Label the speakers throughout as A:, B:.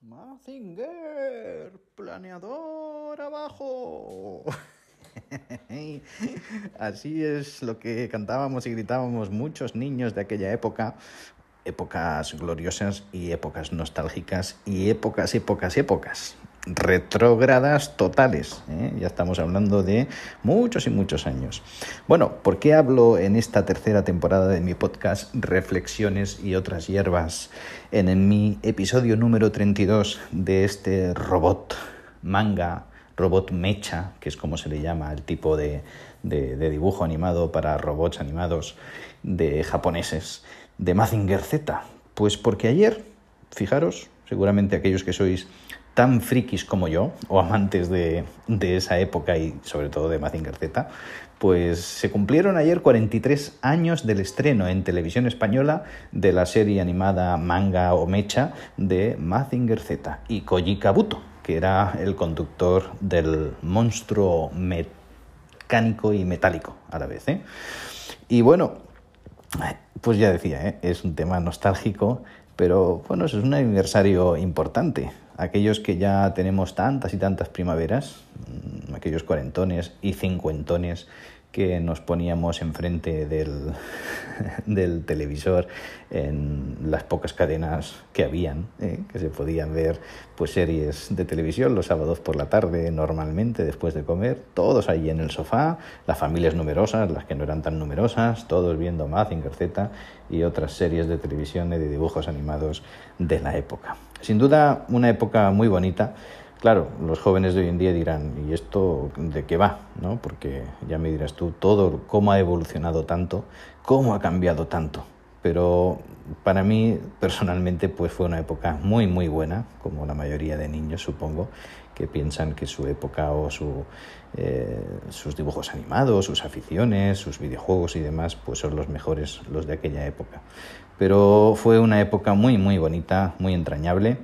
A: Mazinger, planeador abajo. Así es lo que cantábamos y gritábamos muchos niños de aquella época, épocas gloriosas y épocas nostálgicas y épocas, épocas, épocas retrógradas totales. ¿eh? Ya estamos hablando de muchos y muchos años. Bueno, ¿por qué hablo en esta tercera temporada de mi podcast Reflexiones y otras hierbas? En, en mi episodio número 32 de este robot manga, robot mecha, que es como se le llama el tipo de, de, de dibujo animado para robots animados de japoneses, de Mazinger Z. Pues porque ayer, fijaros, seguramente aquellos que sois tan frikis como yo, o amantes de, esa época y sobre todo de Mazinger Z, pues se cumplieron ayer 43 años del estreno en televisión española de la serie animada manga o mecha de Mazinger Z y Koji Kabuto, que era el conductor del monstruo mecánico y metálico a la vez. ¿eh? Y bueno, pues ya decía, ¿eh? es un tema nostálgico, pero bueno, es un aniversario importante. Aquellos que ya tenemos tantas y tantas primaveras, mm, aquellos cuarentones y cincuentones que nos poníamos enfrente del, del televisor en las pocas cadenas que habían, ¿eh? que se podían ver pues series de televisión los sábados por la tarde normalmente después de comer, todos allí en el sofá, las familias numerosas, las que no eran tan numerosas, todos viendo Mazinger Z y otras series de televisión y de dibujos animados de la época. Sin duda una época muy bonita Claro, los jóvenes de hoy en día dirán, ¿y esto de qué va? ¿No? Porque ya me dirás tú todo, cómo ha evolucionado tanto, cómo ha cambiado tanto. Pero para mí, personalmente, pues fue una época muy, muy buena, como la mayoría de niños, supongo, que piensan que su época o su, eh, sus dibujos animados, sus aficiones, sus videojuegos y demás, pues son los mejores, los de aquella época. Pero fue una época muy, muy bonita, muy entrañable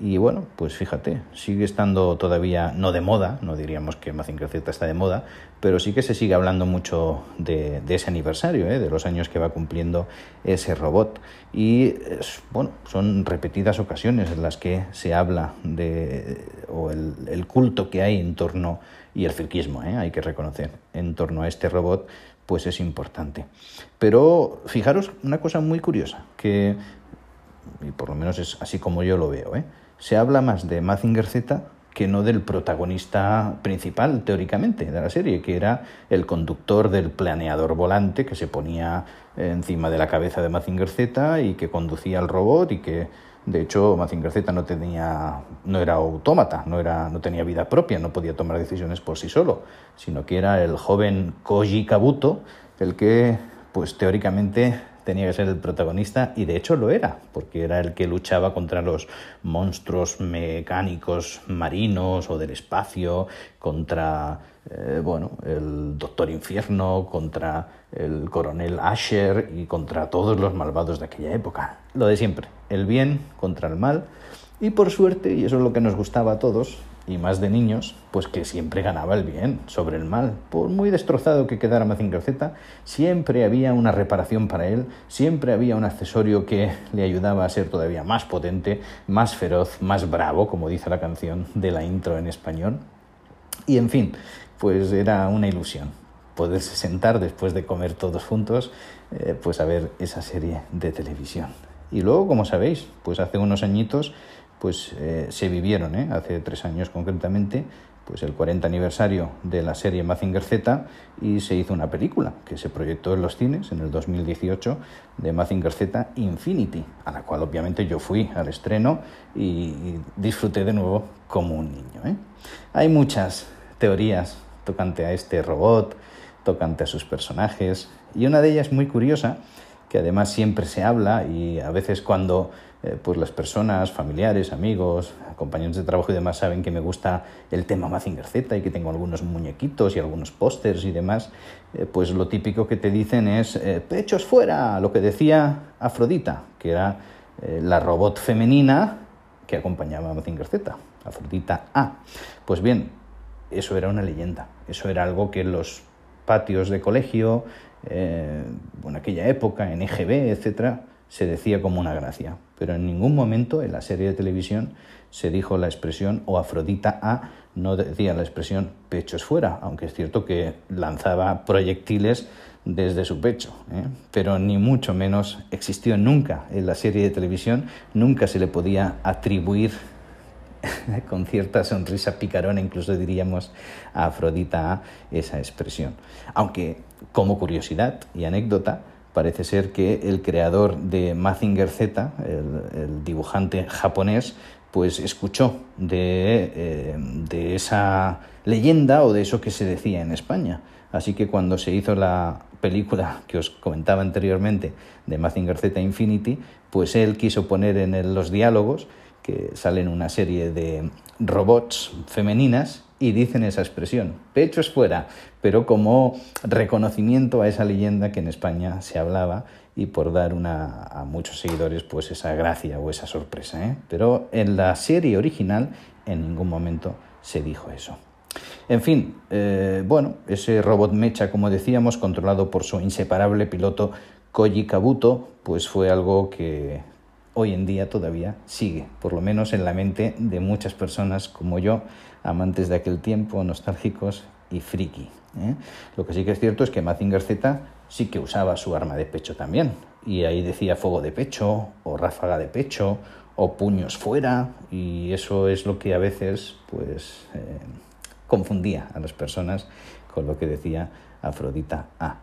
A: y bueno, pues fíjate, sigue estando todavía no de moda, no diríamos que Mazinger Z está de moda, pero sí que se sigue hablando mucho de, de ese aniversario, ¿eh? de los años que va cumpliendo ese robot. Y bueno, son repetidas ocasiones en las que se habla de o el, el culto que hay en torno, y el ¿eh? hay que reconocer, en torno a este robot, pues es importante. Pero fijaros una cosa muy curiosa, que, y por lo menos es así como yo lo veo, ¿eh? se habla más de Mazinger Z que no del protagonista principal, teóricamente, de la serie, que era el conductor del planeador volante que se ponía encima de la cabeza de Mazinger Z y que conducía el robot y que, de hecho, Mazinger Z no, tenía, no era autómata, no, era, no tenía vida propia, no podía tomar decisiones por sí solo, sino que era el joven Koji Kabuto el que, pues teóricamente, tenía que ser el protagonista y de hecho lo era, porque era el que luchaba contra los monstruos mecánicos marinos o del espacio, contra eh, bueno, el Doctor Infierno, contra el coronel Asher y contra todos los malvados de aquella época. Lo de siempre, el bien contra el mal. Y por suerte, y eso es lo que nos gustaba a todos, y más de niños, pues que siempre ganaba el bien sobre el mal. Por muy destrozado que quedara Mazinger Z, siempre había una reparación para él, siempre había un accesorio que le ayudaba a ser todavía más potente, más feroz, más bravo, como dice la canción de la intro en español. Y en fin, pues era una ilusión poderse sentar después de comer todos juntos, eh, pues a ver esa serie de televisión. Y luego, como sabéis, pues hace unos añitos pues eh, se vivieron, ¿eh? hace tres años concretamente, pues el 40 aniversario de la serie Mazinger Z y se hizo una película que se proyectó en los cines en el 2018 de Mazinger Z Infinity, a la cual obviamente yo fui al estreno y, disfruté de nuevo como un niño. ¿eh? Hay muchas teorías tocante a este robot, tocante a sus personajes y una de ellas muy curiosa que además siempre se habla y a veces cuando eh, pues las personas, familiares, amigos, compañeros de trabajo y demás saben que me gusta el tema Mazinger Z y que tengo algunos muñequitos y algunos pósters y demás, eh, pues lo típico que te dicen es eh, pechos fuera, lo que decía Afrodita, que era la robot femenina que acompañaba a Mazinger Z, Afrodita A. Pues bien, eso era una leyenda, eso era algo que los patios de colegio, en aquella época, en EGB, etcétera, se decía como una gracia pero en ningún momento en la serie de televisión se dijo la expresión o Afrodita A, no decía la expresión pechos fuera, aunque es cierto que lanzaba proyectiles desde su pecho, ¿eh? pero ni mucho menos existió nunca en la serie de televisión, nunca se le podía atribuir con cierta sonrisa picarona, incluso diríamos a Afrodita esa expresión. Aunque, como curiosidad y anécdota, parece ser que el creador de Mazinger Z, el, dibujante japonés, pues escuchó de, eh, de esa leyenda o de eso que se decía en España. Así que cuando se hizo la película que os comentaba anteriormente de Mazinger Z Infinity, pues él quiso poner en los diálogos que salen una serie de robots femeninas y dicen esa expresión, pechos fuera, pero como reconocimiento a esa leyenda que en España se hablaba y por dar una, a muchos seguidores pues esa gracia o esa sorpresa. ¿eh? Pero en la serie original en ningún momento se dijo eso. En fin, eh, bueno, ese robot mecha, como decíamos, controlado por su inseparable piloto Koji Kabuto, pues fue algo que hoy en día todavía sigue, por lo menos en la mente de muchas personas como yo, amantes de aquel tiempo, nostálgicos y friki. ¿eh? Lo que sí que es cierto es que Mazinger Z sí que usaba su arma de pecho también, y ahí decía fuego de pecho, o ráfaga de pecho, o puños fuera, y eso es lo que a veces pues eh, confundía a las personas con lo que decía Afrodita A.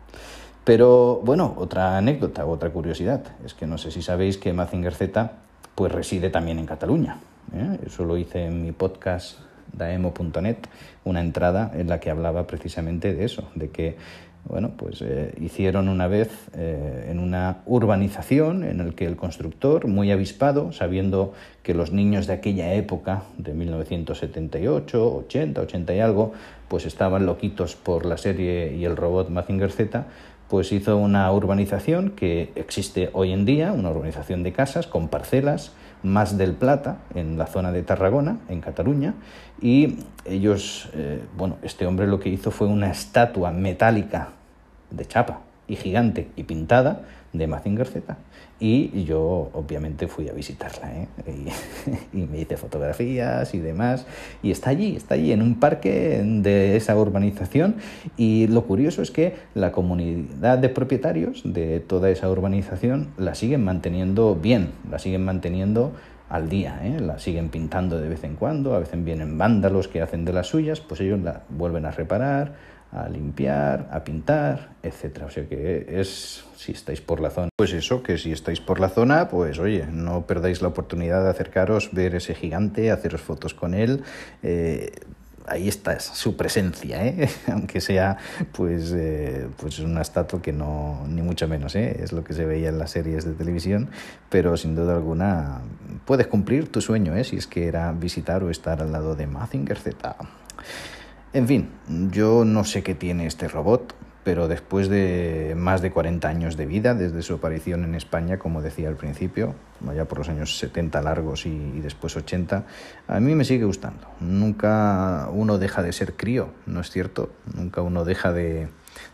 A: Pero bueno, otra anécdota, otra curiosidad, es que no sé si sabéis que Mazinger Z pues reside también en Cataluña. ¿eh? Eso lo hice en mi podcast daemo.net, una entrada en la que hablaba precisamente de eso, de que bueno, pues eh, hicieron una vez eh, en una urbanización en el que el constructor, muy avispado, sabiendo que los niños de aquella época, de 1978, 80, 80 y algo, pues estaban loquitos por la serie y el robot Mazinger Z, pues hizo una urbanización que existe hoy en día, una urbanización de casas con parcelas, más del Plata, en la zona de Tarragona, en Cataluña, y ellos, eh, bueno, este hombre lo que hizo fue una estatua metálica de chapa y gigante y pintada de Mazinger Z. Y yo obviamente fui a visitarla ¿eh? y, me hice fotografías y demás. Y está allí, está allí en un parque de esa urbanización. Y lo curioso es que la comunidad de propietarios de toda esa urbanización la siguen manteniendo bien, la siguen manteniendo al día, ¿eh? la siguen pintando de vez en cuando, a veces vienen vándalos que hacen de las suyas, pues ellos la vuelven a reparar, a limpiar, a pintar, etcétera. O sea que es, si estáis por la zona, pues eso, que si estáis por la zona, pues oye, no perdáis la oportunidad de acercaros, ver ese gigante, haceros fotos con él. Eh, ahí está su presencia, ¿eh? aunque sea pues, eh, pues una estatua que no, ni mucho menos, ¿eh? es lo que se veía en las series de televisión, pero sin duda alguna puedes cumplir tu sueño, ¿eh? si es que era visitar o estar al lado de Mazinger Z. En fin, yo no sé qué tiene este robot, pero después de más de 40 años de vida, desde su aparición en España, como decía al principio, ya por los años 70 largos y, después 80, a mí me sigue gustando. Nunca uno deja de ser crío, ¿no es cierto? Nunca uno deja de,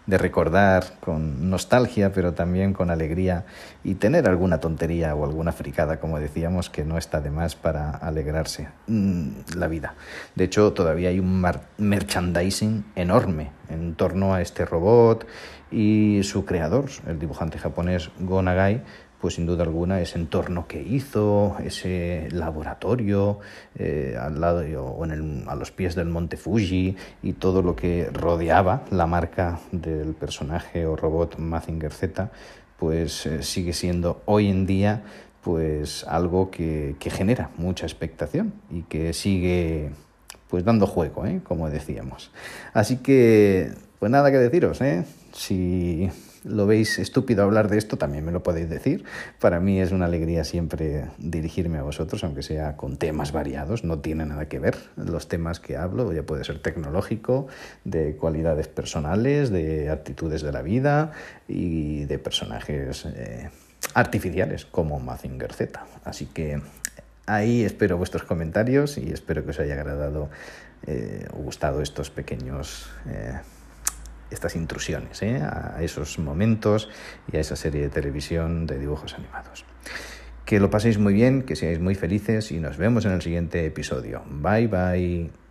A: de recordar con nostalgia, pero también con alegría y tener alguna tontería o alguna fricada, como decíamos, que no está de más para alegrarse mm, la vida. De hecho, todavía hay un merchandising enorme en torno a este robot y su creador, el dibujante japonés Go Nagai, pues sin duda alguna ese entorno que hizo, ese laboratorio eh, al lado o en a los pies del monte Fuji y todo lo que rodeaba la marca del personaje o robot Mazinger Z, pues eh, sigue siendo hoy en día pues algo que, que, genera mucha expectación y que sigue pues dando juego, ¿eh? como decíamos. Así que, pues nada que deciros, ¿eh? Si lo veis estúpido hablar de esto, también me lo podéis decir. Para mí es una alegría siempre dirigirme a vosotros, aunque sea con temas variados, no tiene nada que ver los temas que hablo, ya puede ser tecnológico, de cualidades personales, de actitudes de la vida y de personajes eh, artificiales como Mazinger Z. Así que ahí espero vuestros comentarios y espero que os haya agradado eh, o gustado estos pequeños... Eh, estas intrusiones ¿eh? a esos momentos y a esa serie de televisión de dibujos animados. Que lo paséis muy bien, que seáis muy felices y nos vemos en el siguiente episodio. Bye bye.